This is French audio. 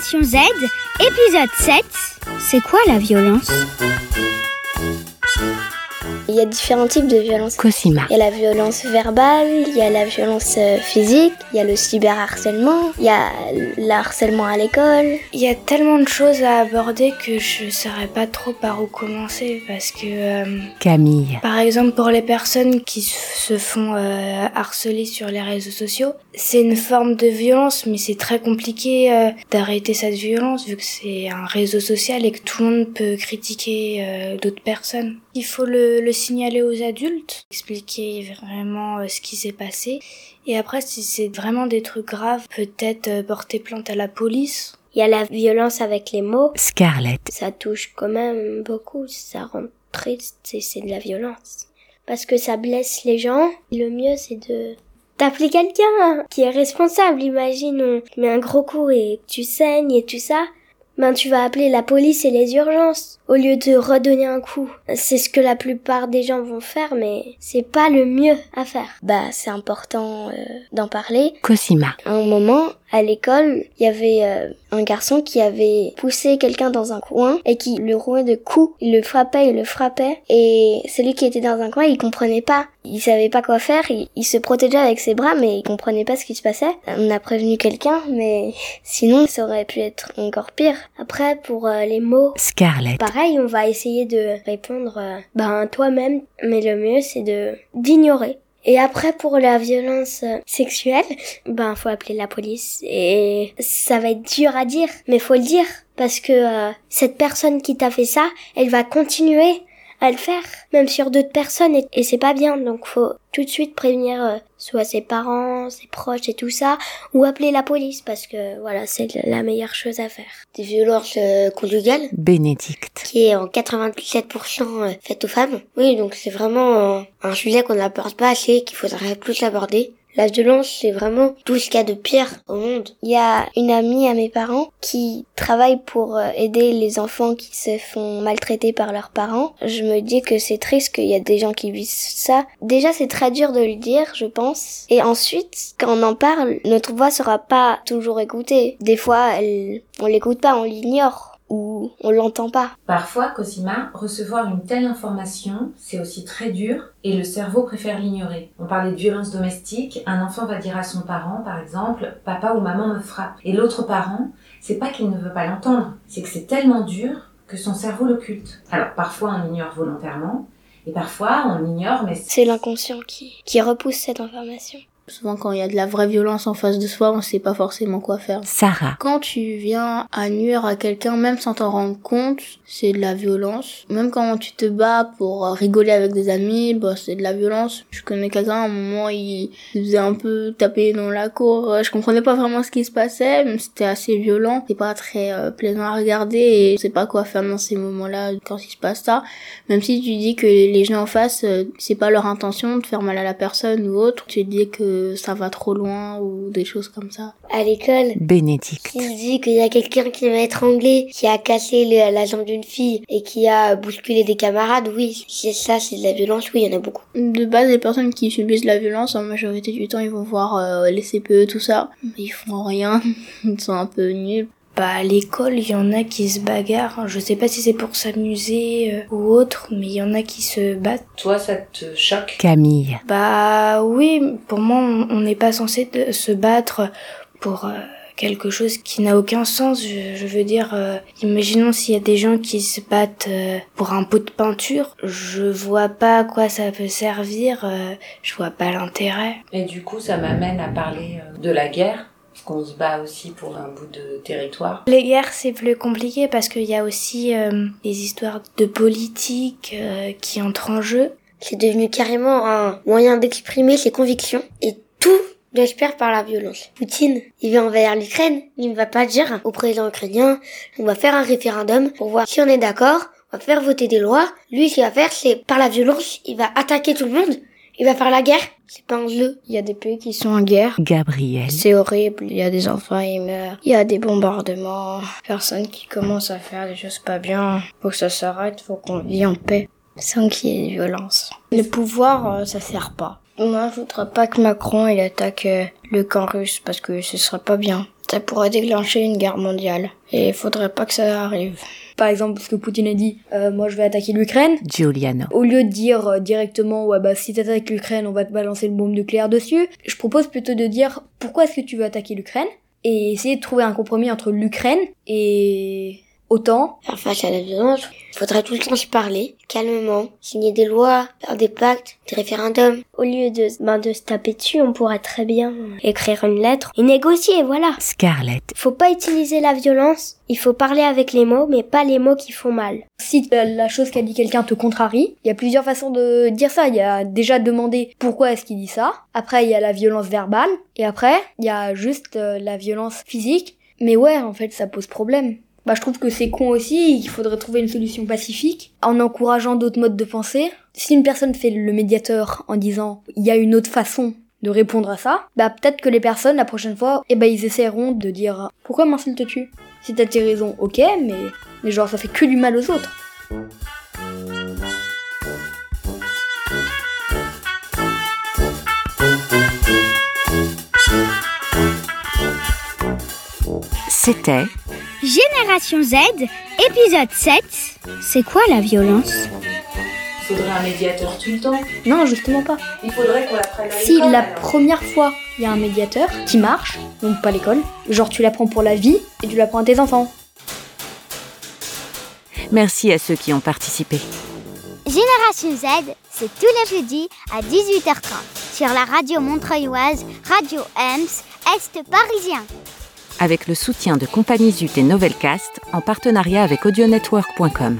Génération Z, épisode 7. C'est quoi la violence? Il y a différents types de violences. Cosima. Il y a la violence verbale, il y a la violence euh, physique, il y a le cyberharcèlement, il y a le harcèlement à l'école. Il y a tellement de choses à aborder que je ne saurais pas trop par où commencer parce que, euh, Camille. par exemple, pour les personnes qui se font euh, harceler sur les réseaux sociaux, c'est une forme de violence, mais c'est très compliqué euh, d'arrêter cette violence vu que c'est un réseau social et que tout le monde peut critiquer euh, d'autres personnes. Il faut le, le signaler aux adultes, expliquer vraiment euh, ce qui s'est passé. Et après, si c'est vraiment des trucs graves, peut-être euh, porter plainte à la police. Il y a la violence avec les mots. Scarlett. Ça touche quand même beaucoup, ça rend triste et c'est de la violence. Parce que ça blesse les gens. Le mieux c'est de d'appeler quelqu'un qui est responsable. Imagine, on te met un gros coup et tu saignes et tout ça. Ben, tu vas appeler la police et les urgences au lieu de redonner un coup. C'est ce que la plupart des gens vont faire, mais c'est pas le mieux à faire. Bah, c'est important euh, d'en parler. Cosima. À un moment, à l'école, il y avait euh, un garçon qui avait poussé quelqu'un dans un coin et qui le rouait de coups. Il le frappait, il le frappait. Et celui qui était dans un coin, il comprenait pas. Il savait pas quoi faire. Il, il se protégeait avec ses bras, mais il comprenait pas ce qui se passait. On a prévenu quelqu'un, mais sinon, ça aurait pu être encore pire. Après, pour euh, les mots, Scarlett. pareil, on va essayer de répondre, euh, ben, toi-même. Mais le mieux, c'est de d'ignorer. Et après, pour la violence euh, sexuelle, ben, faut appeler la police. Et ça va être dur à dire, mais faut le dire. Parce que euh, cette personne qui t'a fait ça, elle va continuer à le faire, même sur d'autres personnes, et, et c'est pas bien. Donc faut tout de suite prévenir euh, soit ses parents, ses proches et tout ça, ou appeler la police, parce que voilà, c'est la meilleure chose à faire. Des violences euh, conjugales Bénédicte. qui est en 97% euh, faite aux femmes. Oui, donc c'est vraiment euh, un sujet qu'on n'aborde pas assez, qu'il faudrait plus aborder. La violence, c'est vraiment tout ce qu'il y a de pire au monde. Il y a une amie à mes parents qui travaille pour euh, aider les enfants qui se font maltraiter par leurs parents. Je me dis que c'est triste qu'il y a des gens qui vivent ça. Déjà, c'est très dur de le dire, je pense. Et ensuite, quand on en parle, notre voix sera pas toujours écoutée. Des fois, elle, on l'écoute pas, on l'ignore ou on l'entend pas. Parfois, Cosima, recevoir une telle information, c'est aussi très dur et le cerveau préfère l'ignorer. On parlait de violence domestique, un enfant va dire à son parent, par exemple, papa ou maman me frappe. Et l'autre parent, c'est pas qu'il ne veut pas l'entendre, c'est que c'est tellement dur que son cerveau l'occulte. Alors parfois on ignore volontairement, et parfois on ignore mais C'est l'inconscient qui, qui repousse cette information. Souvent, quand il y a de la vraie violence en face de soi, on sait pas forcément quoi faire. Sarah. Quand tu viens à nuire à quelqu'un, même sans t'en rendre compte, c'est de la violence. Même quand tu te bats pour rigoler avec des amis, bah, c'est de la violence. Je connais quelqu'un, à un moment, il faisait un peu taper dans la cour. Je comprenais pas vraiment ce qui se passait, mais c'était assez violent. C'est pas très euh, plaisant à regarder et je sais pas quoi faire dans ces moments-là quand il se passe ça. Même si tu dis que les gens en face, euh, c'est pas leur intention de faire mal à la personne ou autre, tu dis que ça va trop loin ou des choses comme ça. À l'école, Bénédicte. il se dit qu'il y a quelqu'un qui m'a étranglé, qui a cassé le- la jambe d'une fille et qui a bousculé des camarades. Oui, c'est ça, c'est de la violence. Oui, il y en a beaucoup. De base, les personnes qui subissent la violence, en majorité du temps, ils vont voir euh, les CPE, tout ça. Mais ils font rien. Ils sont un peu nuls. Bah, à l'école, il y en a qui se bagarrent. Je sais pas si c'est pour s'amuser euh, ou autre, mais il y en a qui se battent. toi ça te choque? Camille. Bah oui, pour moi, on n'est pas censé se battre pour euh, quelque chose qui n'a aucun sens. Je, je veux dire, euh, imaginons s'il y a des gens qui se battent euh, pour un pot de peinture, je vois pas à quoi ça peut servir, euh, je vois pas l'intérêt. Et du coup ça m'amène à parler euh, de la guerre, qu'on se bat aussi pour un bout de territoire. Les guerres, c'est plus compliqué parce qu'il y a aussi euh, des histoires de politique euh, qui entrent en jeu. C'est devenu carrément un moyen d'exprimer ses convictions et tout doit se faire par la violence. Poutine, il veut envahir l'Ukraine, il ne va pas dire au président ukrainien, on va faire un référendum pour voir si on est d'accord, on va faire voter des lois. Lui, ce qu'il va faire, c'est par la violence, il va attaquer tout le monde, il va faire la guerre? C'est pas un jeu. Il y a des pays qui sont en guerre. Gabriel. C'est horrible, il y a des enfants, ils meurent, il y a des bombardements, personnes qui commencent à faire des choses pas bien. Faut que ça s'arrête, faut qu'on vive en paix, sans qu'il y ait de violence. Le pouvoir, euh, ça sert pas. Moi, je voudrais pas que Macron, il attaque euh, le camp russe, parce que ce serait pas bien. Ça pourrait déclencher une guerre mondiale. Et il faudrait pas que ça arrive. Par exemple, ce que Poutine a dit, euh, moi je vais attaquer l'Ukraine. Giuliano. Au lieu de dire euh, directement, ouais bah si t'attaques l'Ukraine, on va te balancer le bombe nucléaire dessus, je propose plutôt de dire pourquoi est-ce que tu veux attaquer l'Ukraine? Et essayer de trouver un compromis entre l'Ukraine et autant. Faire face à la violence, il faudrait tout le temps se parler, calmement, signer des lois, faire des pactes, des référendums. Au lieu de, ben, de se taper dessus, on pourrait très bien écrire une lettre et négocier, voilà. Scarlett. Faut pas utiliser la violence, il faut parler avec les mots, mais pas les mots qui font mal. Si la, la chose qu'a dit quelqu'un te contrarie, il y a plusieurs façons de dire ça. Il y a déjà demander pourquoi est-ce qu'il dit ça. Après, il y a la violence verbale. Et après, il y a juste euh, la violence physique. Mais ouais, en fait, ça pose problème. Bah, je trouve que c'est con aussi, il faudrait trouver une solution pacifique en encourageant d'autres modes de pensée. Si une personne fait le médiateur en disant il y a une autre façon de répondre à ça, bah peut-être que les personnes la prochaine fois, eh ben ils essaieront de dire pourquoi m'insultes-tu Si t'as tes raisons, ok, mais mais genre ça fait que du mal aux autres. C'était Génération Z, épisode 7. C'est quoi la violence? Il faudrait un médiateur tout le temps. Non, justement pas. Il faudrait qu'on à Si la alors. première fois il y a un médiateur qui marche, donc pas l'école, genre tu l'apprends pour la vie et tu l'apprends à tes enfants. Merci à ceux qui ont participé. Génération Z, c'est tous les jeudis à 18h30 sur la radio montreuilloise Radio Ems, Est parisien. Avec le soutien de Compagnie Zut et Novelcast en partenariat avec audionetwork.com.